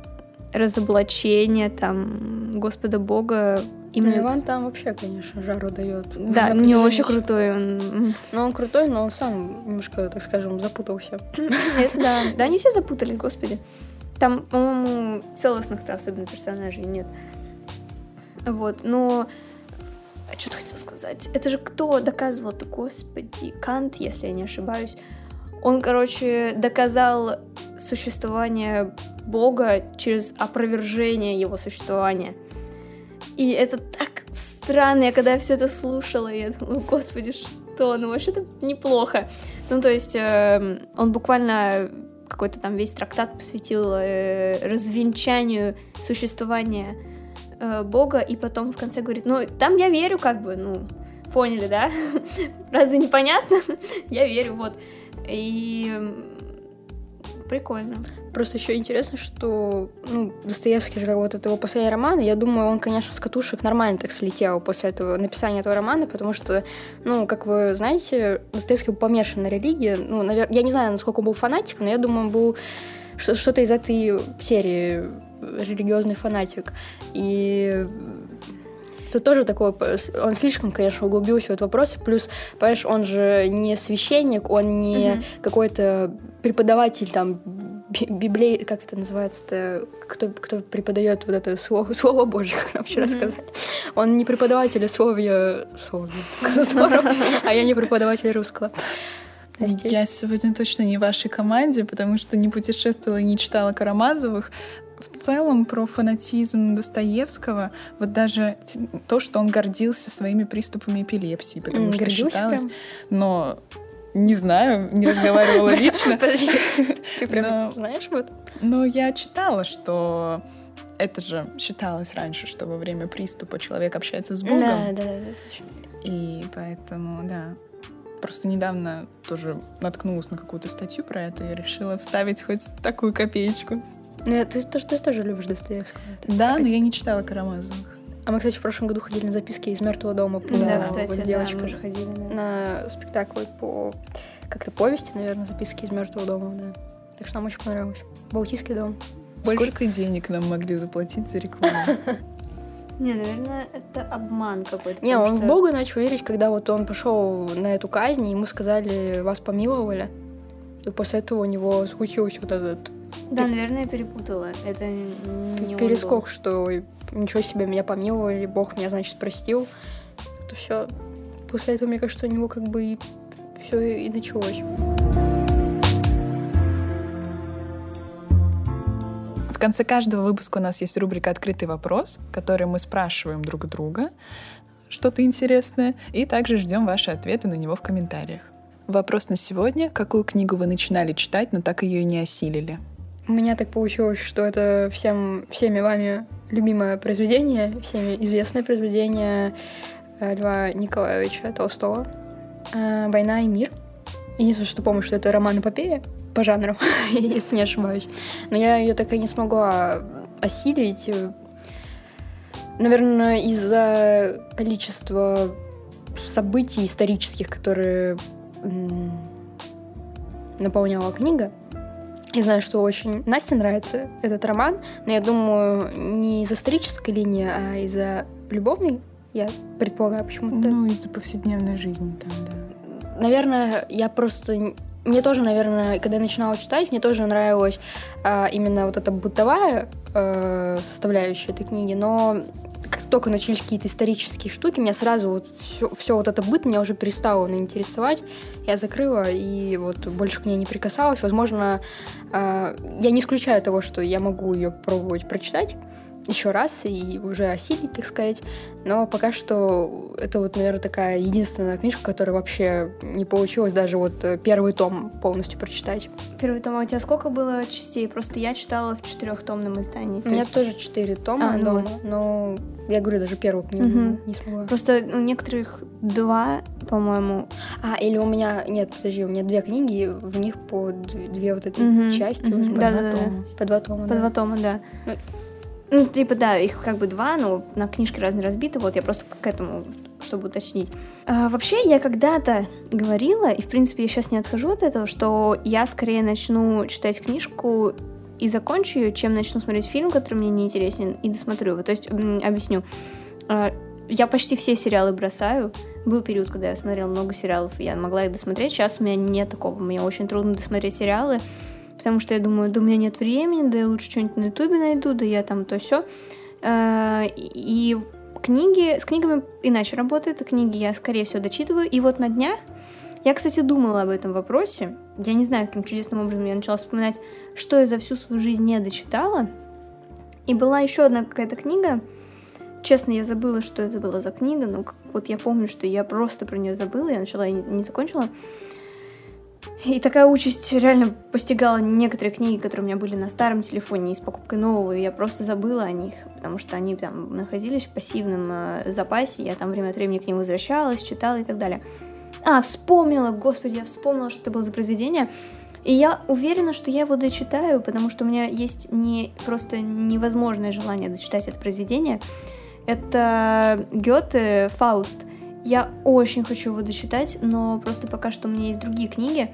[SPEAKER 1] разоблачения там Господа Бога именно...
[SPEAKER 2] Ну, Иван
[SPEAKER 1] с-
[SPEAKER 2] там вообще, конечно, жару дает.
[SPEAKER 1] Да, мне
[SPEAKER 2] протяжении
[SPEAKER 1] очень
[SPEAKER 2] всего-
[SPEAKER 1] крутой он.
[SPEAKER 2] Ну, он крутой, но он сам немножко, так скажем, запутался.
[SPEAKER 1] Это да. Да, они все запутались, господи. Там, по-моему, целостных-то особенно персонажей нет. Вот, но... А что ты хотел сказать? Это же кто доказывал-то, господи? Кант, если я не ошибаюсь. Он, короче, доказал существование Бога через опровержение его существования. И это так странно, я когда все это слушала, я думала, господи, что? Ну, вообще-то неплохо. Ну, то есть, эм, он буквально какой-то там весь трактат посвятил э, развенчанию существования э, Бога, и потом в конце говорит, ну, там я верю, как бы, ну, поняли, да? Разве непонятно? я верю, вот. И м, прикольно.
[SPEAKER 2] Просто еще интересно, что ну, Достоевский же вот этого последнего романа, я думаю, он, конечно, с катушек нормально так слетел после этого написания этого романа, потому что, ну, как вы знаете, Достоевский был помешан на религии. Ну, наверное, я не знаю, насколько он был фанатиком, но я думаю, он был что- что-то из этой серии религиозный фанатик. И Тут тоже такой, он слишком, конечно, углубился в этот вопрос. Плюс, понимаешь, он же не священник, он не
[SPEAKER 1] Мгм.
[SPEAKER 2] какой-то преподаватель там би- библей, как это называется-то, кто, кто преподает вот это слово, слово Божье, как нам вчера
[SPEAKER 1] Мгм.
[SPEAKER 2] сказали. Он не преподаватель словья, словья, здорово, а я не преподаватель русского.
[SPEAKER 3] Я сегодня точно не в вашей команде, потому что не путешествовала и не читала Карамазовых. В целом про фанатизм Достоевского, вот даже то, что он гордился своими приступами эпилепсии, потому что считалось,
[SPEAKER 2] прям?
[SPEAKER 3] но не знаю, не разговаривала лично.
[SPEAKER 2] Подожди, ты прям
[SPEAKER 3] Но-
[SPEAKER 2] знаешь вот?
[SPEAKER 3] Но я читала, что это же считалось раньше, что во время приступа человек общается с Богом.
[SPEAKER 2] Да, да, да, точно.
[SPEAKER 3] И поэтому, да. Просто недавно тоже наткнулась на какую-то статью про это и решила вставить хоть такую копеечку.
[SPEAKER 2] Ну, ты, тоже- ты тоже любишь Достоевского.
[SPEAKER 3] Да, но я не читала Карамазовых.
[SPEAKER 2] А мы, кстати, в прошлом году ходили на записки из мертвого дома. по-
[SPEAKER 1] Да,
[SPEAKER 3] Да,
[SPEAKER 1] кстати,
[SPEAKER 2] вот с
[SPEAKER 1] да,
[SPEAKER 2] девочкой.
[SPEAKER 1] мы же ходили. да.
[SPEAKER 2] на спектакль по как-то повести, наверное, записки из мертвого дома, да. Так что нам очень понравилось. Балтийский дом. Больше-
[SPEAKER 3] Сколько денег нам могли заплатить за рекламу?
[SPEAKER 1] Не, наверное, это обман какой-то.
[SPEAKER 2] Не, он в
[SPEAKER 1] что-
[SPEAKER 2] Бога начал верить, когда вот он пошел на эту казнь, ему сказали, вас помиловали. И после этого у него случился вот этот
[SPEAKER 1] Да, наверное, я перепутала. Это не
[SPEAKER 2] перескок, что ничего себе, меня помиловали, Бог меня, значит, простил. Это все. После этого, мне кажется, у него как бы и все и началось.
[SPEAKER 3] В конце каждого выпуска у нас есть рубрика «Открытый вопрос», в которой мы спрашиваем друг друга что-то интересное, и также ждем ваши ответы на него в комментариях. Вопрос на сегодня. Какую книгу вы начинали читать, но так ее и не осилили?
[SPEAKER 2] У меня так получилось, что это всем, всеми вами любимое произведение, всеми известное произведение э, Льва Николаевича Толстого э, «Война и мир». Единственное, что помню, что это роман-эпопея по жанру, если не ошибаюсь. Но я ее так и не смогла осилить. Наверное, из-за количества событий исторических, которые наполняла книга. Я знаю, что очень Насте нравится этот роман, но я думаю, не из исторической линии, а из-за любовной. Я предполагаю, почему-то.
[SPEAKER 3] Ну, из-за повседневной жизни там, да.
[SPEAKER 2] Наверное, я просто... Мне тоже, наверное, когда я начинала читать, мне тоже нравилась а, именно вот эта бытовая э, составляющая этой книги, но как только начались какие-то исторические штуки, меня сразу вот все, вот это быт меня уже перестало интересовать. Я закрыла и вот больше к ней не прикасалась. Возможно, а, я не исключаю того, что я могу ее пробовать прочитать еще раз и уже осилить, так сказать. Но пока что это вот, наверное, такая единственная книжка, которая вообще не получилось даже вот э, первый том полностью прочитать.
[SPEAKER 1] Первый том, а у тебя сколько было частей? Просто я читала в четырехтомном издании.
[SPEAKER 2] У
[SPEAKER 1] то
[SPEAKER 2] меня
[SPEAKER 1] есть
[SPEAKER 2] тоже четыре тома
[SPEAKER 1] А, ну
[SPEAKER 2] дома, но я говорю, даже первую книгу
[SPEAKER 1] Мгм.
[SPEAKER 2] не смогла.
[SPEAKER 1] Просто у некоторых два, по-моему.
[SPEAKER 2] А, или у меня... Нет, подожди, у меня две книги, в них по две вот эти
[SPEAKER 1] Мгм,
[SPEAKER 2] части, возможно.
[SPEAKER 1] да,
[SPEAKER 3] По
[SPEAKER 1] да,
[SPEAKER 3] два
[SPEAKER 1] да.
[SPEAKER 3] тома.
[SPEAKER 2] По два тома,
[SPEAKER 1] По
[SPEAKER 2] да.
[SPEAKER 1] два тома, да. Ну, типа, да, их как бы два, но на книжке разные разбиты. Вот я просто к этому, чтобы уточнить. А, вообще, я когда-то говорила, и, в принципе, я сейчас не отхожу от этого, что я скорее начну читать книжку и закончу ее, чем начну смотреть фильм, который мне не интересен, и досмотрю его. То есть, объясню. А, я почти все сериалы бросаю. Был период, когда я смотрела много сериалов, и я могла их досмотреть. Сейчас у меня нет такого. Мне очень трудно досмотреть сериалы потому что я думаю, да у меня нет времени, да я лучше что-нибудь на ютубе найду, да я там то все. Э, и книги, с книгами иначе работает, книги я, скорее всего, дочитываю, и вот на днях я, кстати, думала об этом вопросе, я не знаю, каким чудесным образом я начала вспоминать, что я за всю свою жизнь не дочитала, и была еще одна какая-то книга, Честно, я забыла, что это была за книга, но вот я помню, что я просто про нее забыла, я начала и не закончила. И такая участь реально постигала некоторые книги, которые у меня были на старом телефоне, и с покупкой нового, и я просто забыла о них, потому что они там находились в пассивном э, запасе, я там время от времени к ним возвращалась, читала и так далее. А, вспомнила, господи, я вспомнила, что это было за произведение. И я уверена, что я его дочитаю, потому что у меня есть не, просто невозможное желание дочитать это произведение. Это Гёте «Фауст». Я очень хочу его дочитать, но просто пока что у меня есть другие книги,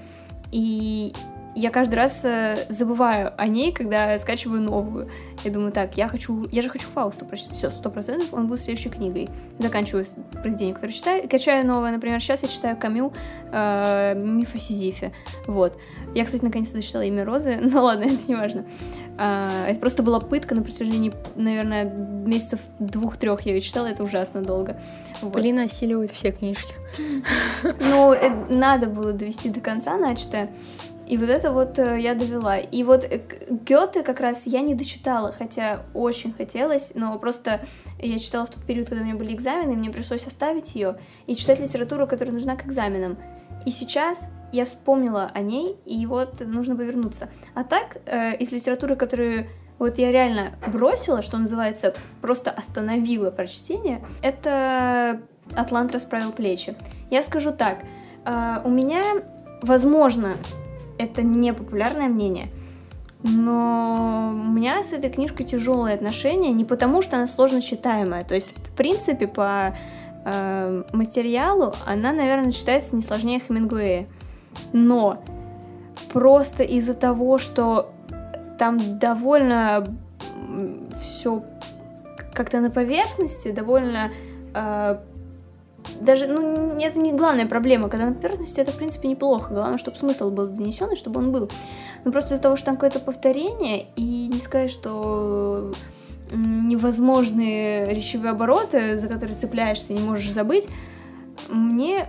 [SPEAKER 1] и я каждый раз э, забываю о ней, когда скачиваю новую. Я думаю, так, я хочу, я же хочу Фауста прочитать. Все, сто процентов он будет следующей книгой. Заканчиваю произведение, которое читаю, и качаю новое. Например, сейчас я читаю Камю э, «Миф о Сизифе». Вот. Я, кстати, наконец-то дочитала «Имя Розы», но ладно, это не важно. Э, это просто была пытка на протяжении, наверное, месяцев двух-трех я ее читала, это ужасно долго.
[SPEAKER 2] Вот. Полина осиливает все книжки.
[SPEAKER 1] Ну, э, надо было довести до конца начатое. И вот это вот э, я довела. И вот э, Гёте как раз я не дочитала, хотя очень хотелось, но просто я читала в тот период, когда у меня были экзамены, и мне пришлось оставить ее и читать литературу, которая нужна к экзаменам. И сейчас я вспомнила о ней, и вот нужно повернуться. А так, э, из литературы, которую вот я реально бросила, что называется, просто остановила прочтение, это «Атлант расправил плечи». Я скажу так, э, у меня, возможно, это не популярное мнение. Но у меня с этой книжкой тяжелые отношения не потому, что она сложно читаемая. То есть, в принципе, по э, материалу она, наверное, читается не сложнее Хемингуэя. Но просто из-за того, что там довольно все как-то на поверхности, довольно э, даже, ну, это не главная проблема, когда на поверхности это, в принципе, неплохо. Главное, чтобы смысл был донесен, и чтобы он был. Но просто из-за того, что там какое-то повторение, и не сказать, что невозможные речевые обороты, за которые цепляешься и не можешь забыть, мне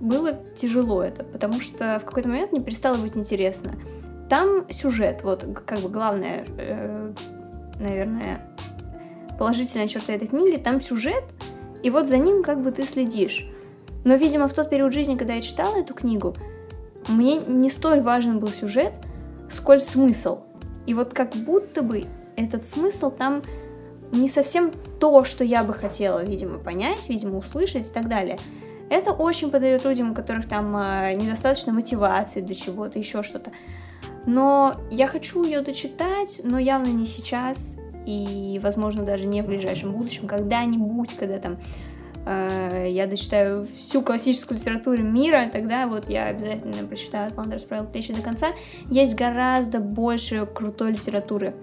[SPEAKER 1] было тяжело это, потому что в какой-то момент мне перестало быть интересно. Там сюжет, вот как бы главная, э, наверное, положительная черта этой книги, там сюжет — и вот за ним как бы ты следишь. Но, видимо, в тот период жизни, когда я читала эту книгу, мне не столь важен был сюжет, сколь смысл. И вот как будто бы этот смысл там не совсем то, что я бы хотела, видимо, понять, видимо, услышать и так далее. Это очень подает людям, у которых там э, недостаточно мотивации для чего-то, еще что-то. Но я хочу ее дочитать, но явно не сейчас и, возможно, даже не в ближайшем будущем, когда-нибудь, когда там э, я дочитаю всю классическую литературу мира, тогда вот я обязательно прочитаю «Атлант расправил плечи до конца». Есть гораздо больше крутой литературы.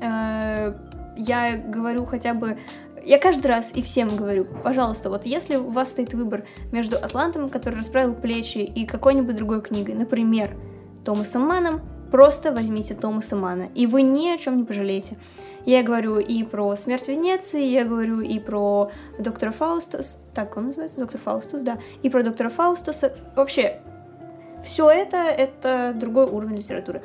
[SPEAKER 1] Э, я говорю хотя бы я каждый раз и всем говорю, пожалуйста, вот если у вас стоит выбор между Атлантом, который расправил плечи, и какой-нибудь другой книгой, например, Томасом Манном, Просто возьмите Томаса Манна, и вы ни о чем не пожалеете. Я говорю и про «Смерть в Венеции», я говорю и про доктора Фаустус, так он называется, доктор Фаустус, да, и про доктора Фаустуса. Вообще, все это — это другой уровень литературы.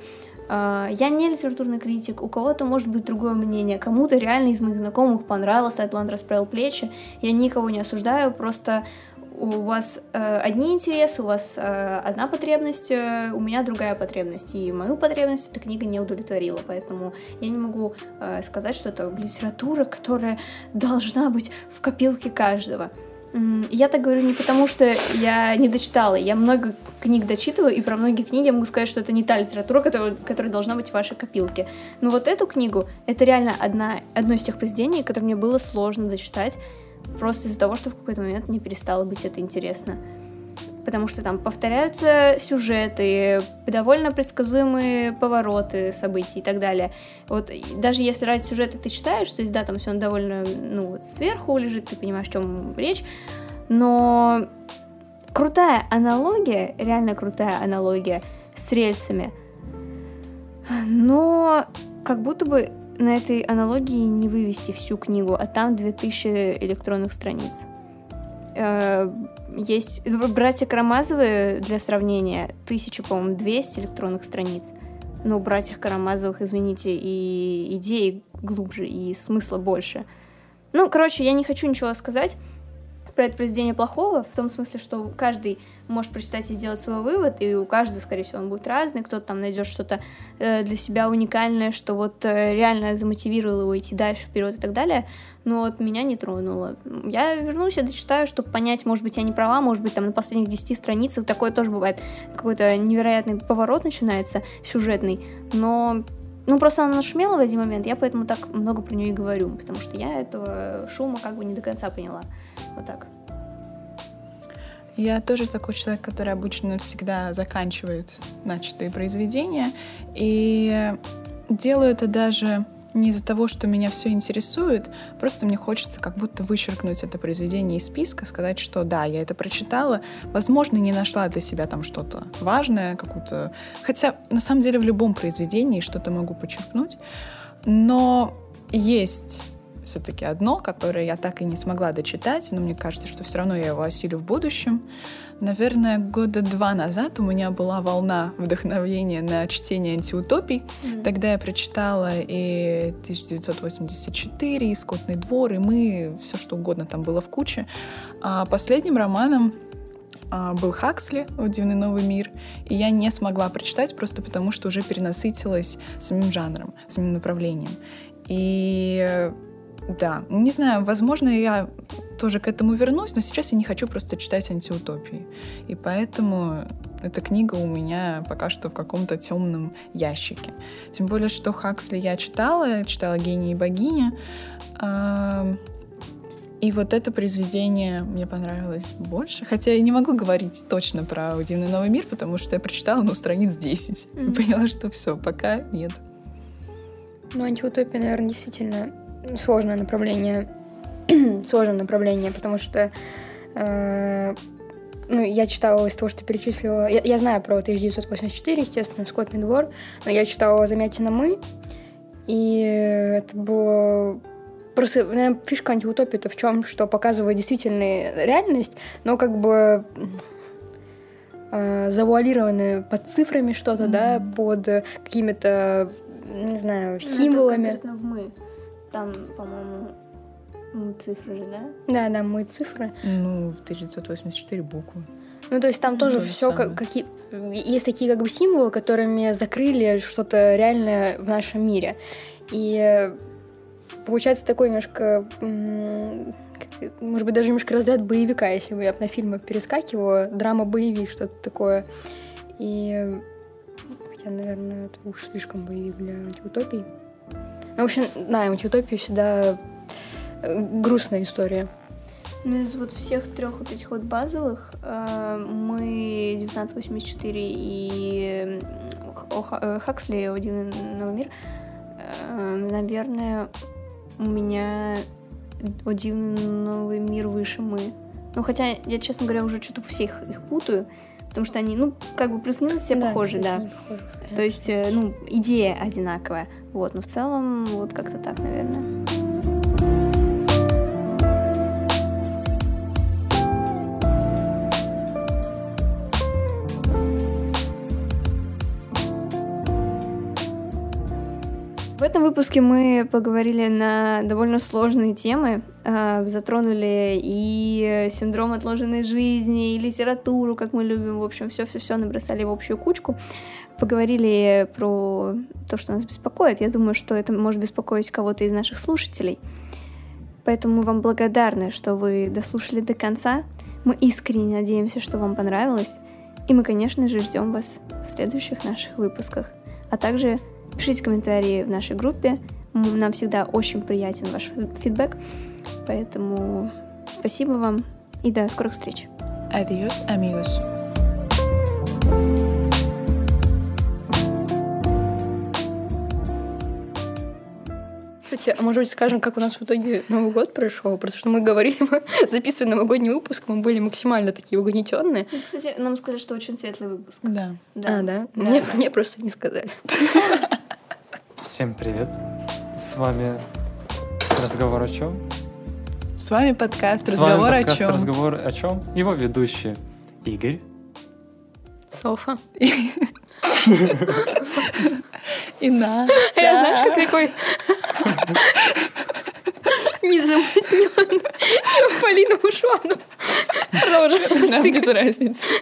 [SPEAKER 1] А, я не литературный критик, у кого-то может быть другое мнение, кому-то реально из моих знакомых понравился «Атлант расправил плечи», я никого не осуждаю, просто у вас э, одни интересы, у вас э, одна потребность, э, у меня другая потребность. И мою потребность эта книга не удовлетворила, поэтому я не могу э, сказать, что это литература, которая должна быть в копилке каждого. Я так говорю не потому, что я не дочитала. Я много книг дочитываю, и про многие книги я могу сказать, что это не та литература, которая, которая должна быть в вашей копилке. Но вот эту книгу, это реально одна, одно из тех произведений, которое мне было сложно дочитать, просто из-за того, что в какой-то момент мне перестало быть это интересно. Потому что там повторяются сюжеты, довольно предсказуемые повороты событий и так далее. Вот даже если ради сюжета ты читаешь, то есть да, там все довольно, ну, вот сверху лежит, ты понимаешь, о чем речь, но крутая аналогия, реально крутая аналогия с рельсами, но как будто бы на этой аналогии не вывести всю книгу, а там 2000 электронных страниц. Э, есть братья Карамазовы для сравнения, тысяча, по-моему, 200 электронных страниц. Но у братьев Карамазовых, извините, и идеи глубже, и смысла больше. Ну, короче, я не хочу ничего сказать про это произведение плохого, в том смысле, что каждый может прочитать и сделать свой вывод, и у каждого, скорее всего, он будет разный, кто-то там найдет что-то э, для себя уникальное, что вот э, реально замотивировало его идти дальше, вперед и так далее, но вот меня не тронуло. Я вернусь и дочитаю, чтобы понять, может быть, я не права, может быть, там на последних 10 страницах такое тоже бывает, какой-то невероятный поворот начинается, сюжетный, но ну, просто она нашумела в один момент, я поэтому так много про нее и говорю, потому что я этого шума как бы не до конца поняла. Вот так.
[SPEAKER 3] Я тоже такой человек, который обычно всегда заканчивает начатые произведения. И делаю это даже не из-за того, что меня все интересует, просто мне хочется как будто вычеркнуть это произведение из списка, сказать, что да, я это прочитала, возможно, не нашла для себя там что-то важное, какую-то... Хотя, на самом деле, в любом произведении что-то могу подчеркнуть, но есть все-таки одно, которое я так и не смогла дочитать, но мне кажется, что все равно я его осилю в будущем. Наверное, года два назад у меня была волна вдохновения на чтение антиутопий. Mm-hmm. Тогда я прочитала и 1984, и «Скотный двор», и «Мы», все что угодно там было в куче. А последним романом а, был Хаксли «Дивный новый мир», и я не смогла прочитать просто потому, что уже перенасытилась самим жанром, самим направлением. И да, не знаю, возможно, я тоже к этому вернусь, но сейчас я не хочу просто читать антиутопии. И поэтому эта книга у меня пока что в каком-то темном ящике. Тем более, что Хаксли я читала, читала «Гений и богиня», и вот это произведение мне понравилось больше. Хотя я не могу говорить точно про «Удивный новый мир», потому что я прочитала, ну, страниц 10. Mm-hmm. И поняла, что все, пока нет.
[SPEAKER 2] Ну, антиутопия, наверное, действительно сложное направление, сложное направление, потому что э, ну, я читала из того, что перечислила... Я, я знаю про 1984, естественно, «Скотный двор», но я читала «Замятина мы», и это было... Просто, наверное, фишка антиутопии это в чем, что показывает действительно реальность, но как бы э, завуалированную под цифрами что-то, mm-hmm. да, под какими-то, не знаю, символами.
[SPEAKER 1] Ну, это в мы. Там, по-моему, мы цифры же, да?
[SPEAKER 2] Да, да, мы цифры.
[SPEAKER 3] Ну, в 1984 буквы.
[SPEAKER 2] Ну, то есть там тоже То все как, какие... Есть такие как бы символы, которыми закрыли что-то реальное в нашем мире. И получается такой немножко... Может быть, даже немножко разряд боевика, если бы я на фильмы перескакивала. Драма-боевик, что-то такое. И... Хотя, наверное, это уж слишком боевик для антиутопий. Ну, в общем, да, антиутопия всегда э, грустная история.
[SPEAKER 1] Ну, из вот всех трех вот этих вот базовых э, мы 1984 и э, Хаксли «Один новый мир», э, наверное, у меня «О дивный новый мир» выше мы. Ну, хотя я, честно говоря, уже что-то всех их путаю, потому что они, ну, как бы плюс-минус все да, похожи, да. Похожи. То есть, ну, идея одинаковая. Вот, но в целом вот как-то так, наверное. В этом выпуске мы поговорили на довольно сложные темы, затронули и синдром отложенной жизни, и литературу, как мы любим, в общем, все-все-все набросали в общую кучку поговорили про то, что нас беспокоит. Я думаю, что это может беспокоить кого-то из наших слушателей. Поэтому мы вам благодарны, что вы дослушали до конца. Мы искренне надеемся, что вам понравилось. И мы, конечно же, ждем вас в следующих наших выпусках. А также пишите комментарии в нашей группе. Нам всегда очень приятен ваш фидбэк. Поэтому спасибо вам и до скорых встреч.
[SPEAKER 3] Adiós, amigos.
[SPEAKER 2] Кстати, а может быть скажем, как у нас в итоге Новый год прошел? Потому что мы говорили, мы записывали новогодний выпуск, мы были максимально такие угнетенные.
[SPEAKER 1] Ну, Кстати, нам сказали, что очень светлый выпуск.
[SPEAKER 3] Да.
[SPEAKER 2] А, да? Мне, мне просто не сказали.
[SPEAKER 4] Всем привет. С вами разговор о чем?
[SPEAKER 3] С вами подкаст
[SPEAKER 4] С вами
[SPEAKER 3] «Разговор о
[SPEAKER 4] подкаст
[SPEAKER 3] чем?»
[SPEAKER 4] Разговор о чем? Его ведущие Игорь.
[SPEAKER 2] Софа.
[SPEAKER 3] И нас.
[SPEAKER 2] Я знаешь, как такой незамутнённый. Полина ушла. ну, Продолжай.
[SPEAKER 3] Нам без разницы.